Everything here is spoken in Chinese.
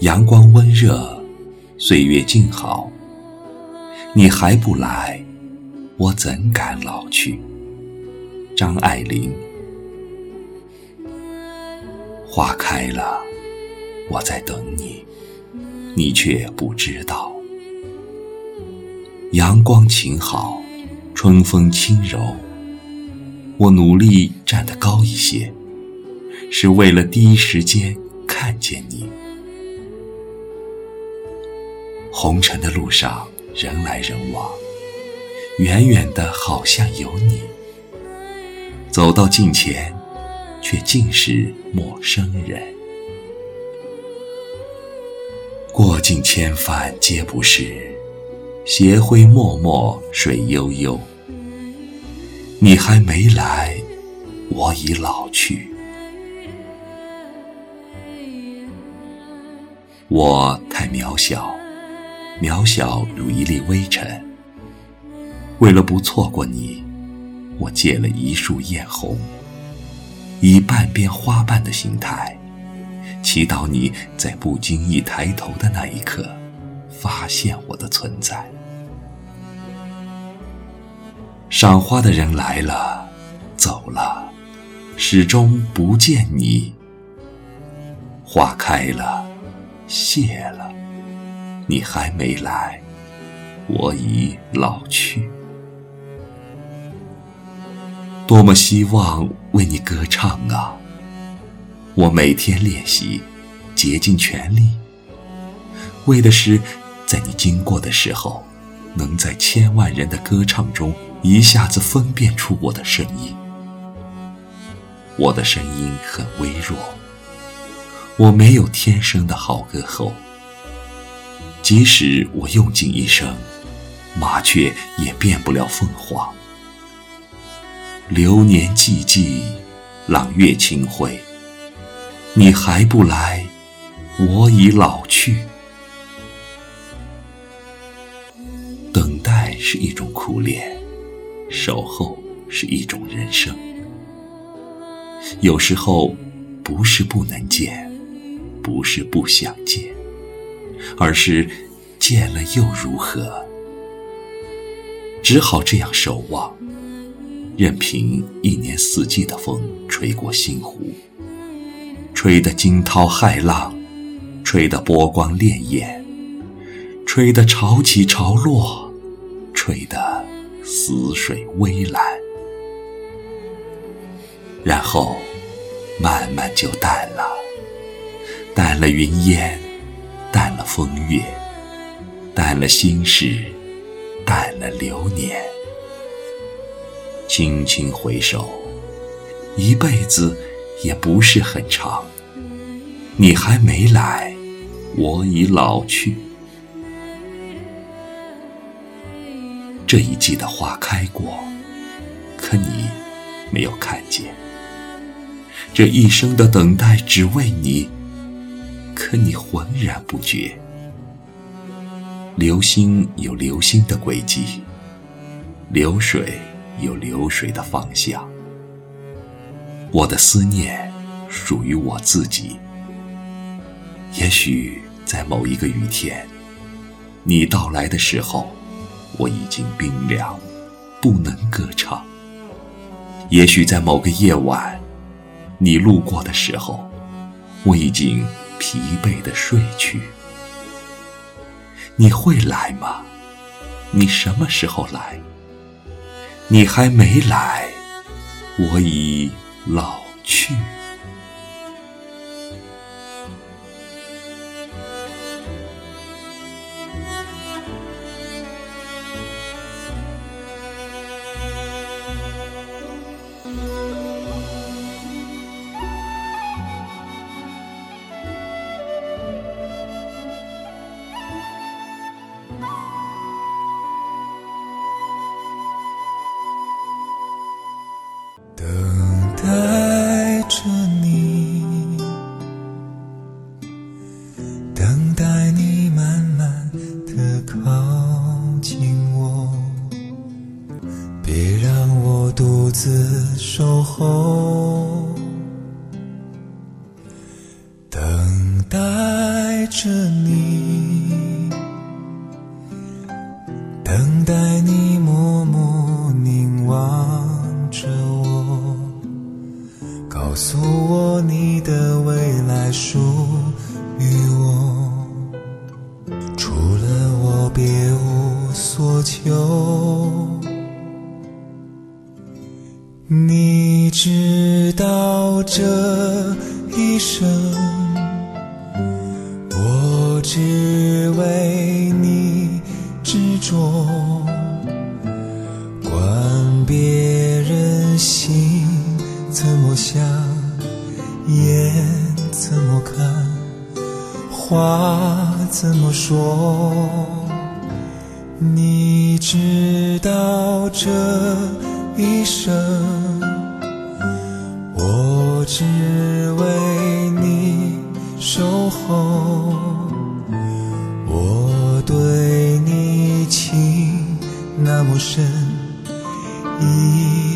阳光温热，岁月静好。你还不来，我怎敢老去？张爱玲。花开了，我在等你，你却不知道。阳光晴好，春风轻柔。我努力站得高一些，是为了第一时间红尘的路上，人来人往，远远的好像有你，走到近前，却尽是陌生人。过尽千帆皆不是。斜晖脉脉水悠悠，你还没来，我已老去。我太渺小，渺小如一粒微尘。为了不错过你，我借了一束艳红，以半边花瓣的形态，祈祷你在不经意抬头的那一刻。发现我的存在。赏花的人来了，走了，始终不见你。花开了，谢了，你还没来，我已老去。多么希望为你歌唱啊！我每天练习，竭尽全力，为的是。在你经过的时候，能在千万人的歌唱中一下子分辨出我的声音。我的声音很微弱，我没有天生的好歌喉。即使我用尽一生，麻雀也变不了凤凰。流年寂寂，朗月清辉，你还不来，我已老去。等待是一种苦恋，守候是一种人生。有时候，不是不能见，不是不想见，而是见了又如何？只好这样守望，任凭一年四季的风吹过星湖，吹得惊涛骇浪，吹得波光潋滟，吹得潮起潮落。吹得死水微澜，然后慢慢就淡了，淡了云烟，风月，淡了心事，淡了流年。轻轻回首，一辈子也不是很长，你还没来，我已老去。这一季的花开过，可你没有看见；这一生的等待只为你，可你浑然不觉。流星有流星的轨迹，流水有流水的方向。我的思念属于我自己。也许在某一个雨天，你到来的时候。我已经冰凉，不能歌唱。也许在某个夜晚，你路过的时候，我已经疲惫的睡去。你会来吗？你什么时候来？你还没来，我已老去。等待你慢慢的靠近我。别让我独自守候。等待着你。等待你默默凝望着我。告诉我你的未来数有。你知道这一生，我只为你执着。管别人心怎么想，眼怎么看，话怎么说。你知道这一生，我只为你守候。我对你情那么深。一